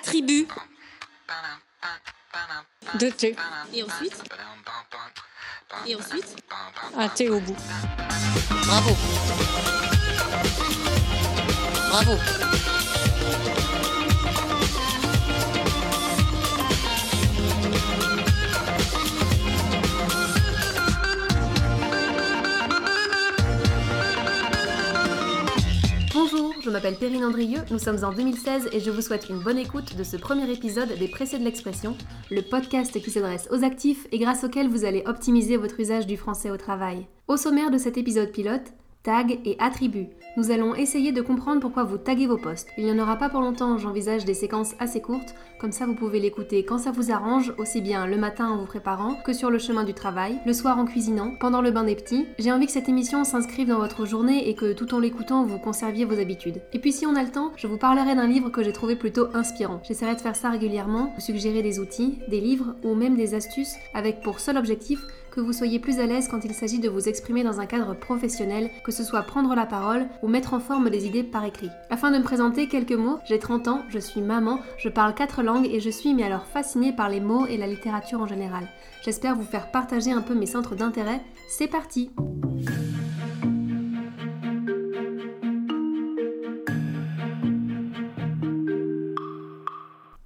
Attribut de T. Et ensuite Et ensuite Un T au bout. Bravo. Bravo. Je m'appelle Perrine Andrieux, nous sommes en 2016 et je vous souhaite une bonne écoute de ce premier épisode des Pressés de l'expression, le podcast qui s'adresse aux actifs et grâce auquel vous allez optimiser votre usage du français au travail. Au sommaire de cet épisode pilote, tag et attributs. Nous allons essayer de comprendre pourquoi vous taguez vos posts. Il n'y en aura pas pour longtemps, j'envisage des séquences assez courtes, comme ça vous pouvez l'écouter quand ça vous arrange, aussi bien le matin en vous préparant que sur le chemin du travail, le soir en cuisinant, pendant le bain des petits. J'ai envie que cette émission s'inscrive dans votre journée et que tout en l'écoutant vous conserviez vos habitudes. Et puis si on a le temps, je vous parlerai d'un livre que j'ai trouvé plutôt inspirant. J'essaierai de faire ça régulièrement, de suggérer des outils, des livres ou même des astuces avec pour seul objectif que vous soyez plus à l'aise quand il s'agit de vous exprimer dans un cadre professionnel, que ce soit prendre la parole ou mettre en forme des idées par écrit. Afin de me présenter quelques mots, j'ai 30 ans, je suis maman, je parle quatre langues et je suis mais alors fascinée par les mots et la littérature en général. J'espère vous faire partager un peu mes centres d'intérêt. C'est parti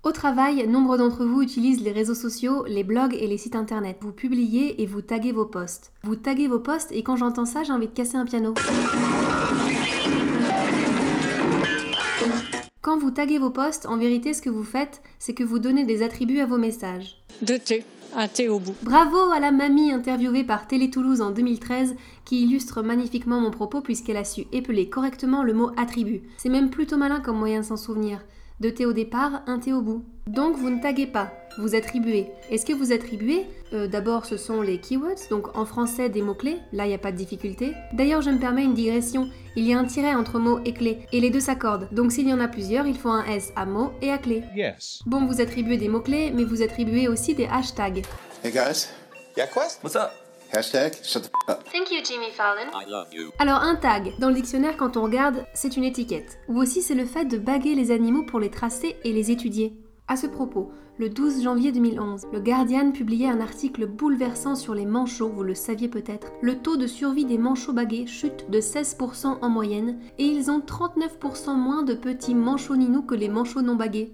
Au travail, nombre d'entre vous utilisent les réseaux sociaux, les blogs et les sites internet. Vous publiez et vous taguez vos posts. Vous taguez vos posts et quand j'entends ça, j'ai envie de casser un piano. Quand vous taguez vos posts, en vérité, ce que vous faites, c'est que vous donnez des attributs à vos messages. De T. Un T au bout. Bravo à la mamie interviewée par Télé Toulouse en 2013 qui illustre magnifiquement mon propos puisqu'elle a su épeler correctement le mot attribut. C'est même plutôt malin comme moyen de s'en souvenir. Deux T au départ, un T au bout. Donc vous ne taguez pas, vous attribuez. Et ce que vous attribuez, euh, d'abord ce sont les keywords, donc en français des mots-clés, là il n'y a pas de difficulté. D'ailleurs je me permets une digression, il y a un tiret entre mots et clés, et les deux s'accordent. Donc s'il y en a plusieurs, il faut un S à mots et à clés. Yes. Bon, vous attribuez des mots-clés, mais vous attribuez aussi des hashtags. Hey guys, Yeah, Quest? What's up? Hashtag shut the f up. Thank you Jimmy Fallon. I love you. Alors un tag, dans le dictionnaire quand on regarde, c'est une étiquette. Ou aussi c'est le fait de baguer les animaux pour les tracer et les étudier. À ce propos, le 12 janvier 2011, le Guardian publiait un article bouleversant sur les manchots, vous le saviez peut-être. Le taux de survie des manchots bagués chute de 16% en moyenne et ils ont 39% moins de petits manchots ninous que les manchots non bagués.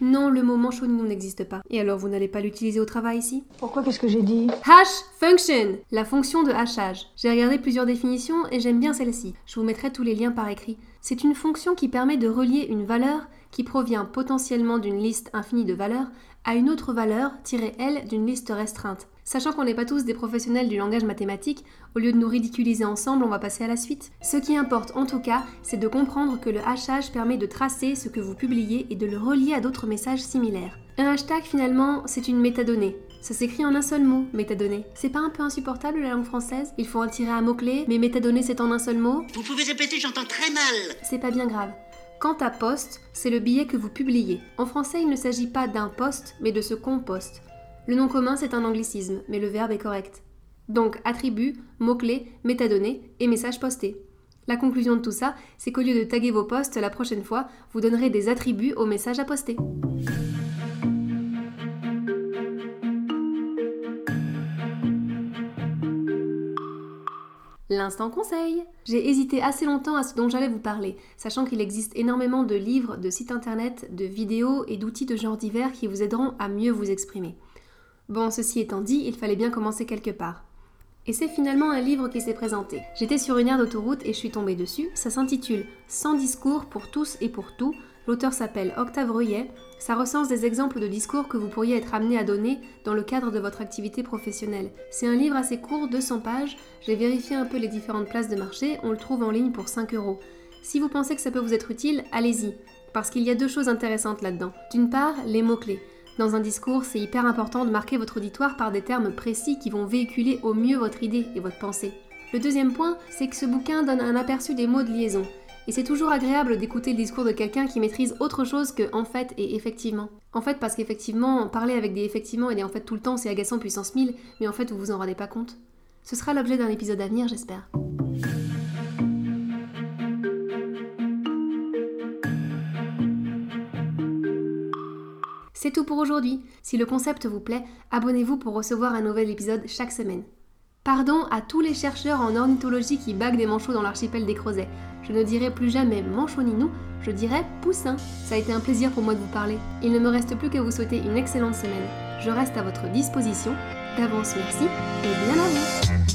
Non, le mot manchot ninou n'existe pas. Et alors vous n'allez pas l'utiliser au travail ici? Pourquoi Qu'est-ce que j'ai dit? Hash function, la fonction de hachage. J'ai regardé plusieurs définitions et j'aime bien celle-ci. Je vous mettrai tous les liens par écrit. C'est une fonction qui permet de relier une valeur qui provient potentiellement d'une liste infinie de valeurs à une autre valeur tirée elle d'une liste restreinte. Sachant qu'on n'est pas tous des professionnels du langage mathématique, au lieu de nous ridiculiser ensemble, on va passer à la suite. Ce qui importe en tout cas, c'est de comprendre que le hachage permet de tracer ce que vous publiez et de le relier à d'autres messages similaires. Un hashtag finalement, c'est une métadonnée. Ça s'écrit en un seul mot, métadonnée. C'est pas un peu insupportable la langue française? Il faut en tirer un mot-clé, mais métadonnée c'est en un seul mot? Vous pouvez répéter, j'entends très mal. C'est pas bien grave. Quant à post, c'est le billet que vous publiez. En français, il ne s'agit pas d'un poste, mais de ce qu'on poste. Le nom commun, c'est un anglicisme, mais le verbe est correct. Donc, attribut, mot-clé, métadonnées et message posté. La conclusion de tout ça, c'est qu'au lieu de taguer vos posts la prochaine fois, vous donnerez des attributs aux messages à poster. L'instant conseil J'ai hésité assez longtemps à ce dont j'allais vous parler, sachant qu'il existe énormément de livres, de sites internet, de vidéos et d'outils de genre divers qui vous aideront à mieux vous exprimer. Bon, ceci étant dit, il fallait bien commencer quelque part. Et c'est finalement un livre qui s'est présenté. J'étais sur une aire d'autoroute et je suis tombée dessus. Ça s'intitule Sans discours pour tous et pour tout. L'auteur s'appelle Octave Reuillet. Ça recense des exemples de discours que vous pourriez être amené à donner dans le cadre de votre activité professionnelle. C'est un livre assez court, 200 pages. J'ai vérifié un peu les différentes places de marché. On le trouve en ligne pour 5 euros. Si vous pensez que ça peut vous être utile, allez-y. Parce qu'il y a deux choses intéressantes là-dedans. D'une part, les mots-clés. Dans un discours, c'est hyper important de marquer votre auditoire par des termes précis qui vont véhiculer au mieux votre idée et votre pensée. Le deuxième point, c'est que ce bouquin donne un aperçu des mots de liaison. Et c'est toujours agréable d'écouter le discours de quelqu'un qui maîtrise autre chose que en fait et effectivement. En fait, parce qu'effectivement, parler avec des effectivement et des en fait tout le temps, c'est agaçant puissance 1000, mais en fait, vous vous en rendez pas compte. Ce sera l'objet d'un épisode à venir, j'espère. C'est tout pour aujourd'hui. Si le concept vous plaît, abonnez-vous pour recevoir un nouvel épisode chaque semaine. Pardon à tous les chercheurs en ornithologie qui baguent des manchots dans l'archipel des Creusets. Je ne dirai plus jamais manchot ni nous, je dirais poussin. Ça a été un plaisir pour moi de vous parler. Il ne me reste plus qu'à vous souhaiter une excellente semaine. Je reste à votre disposition. D'avance merci et bien à vous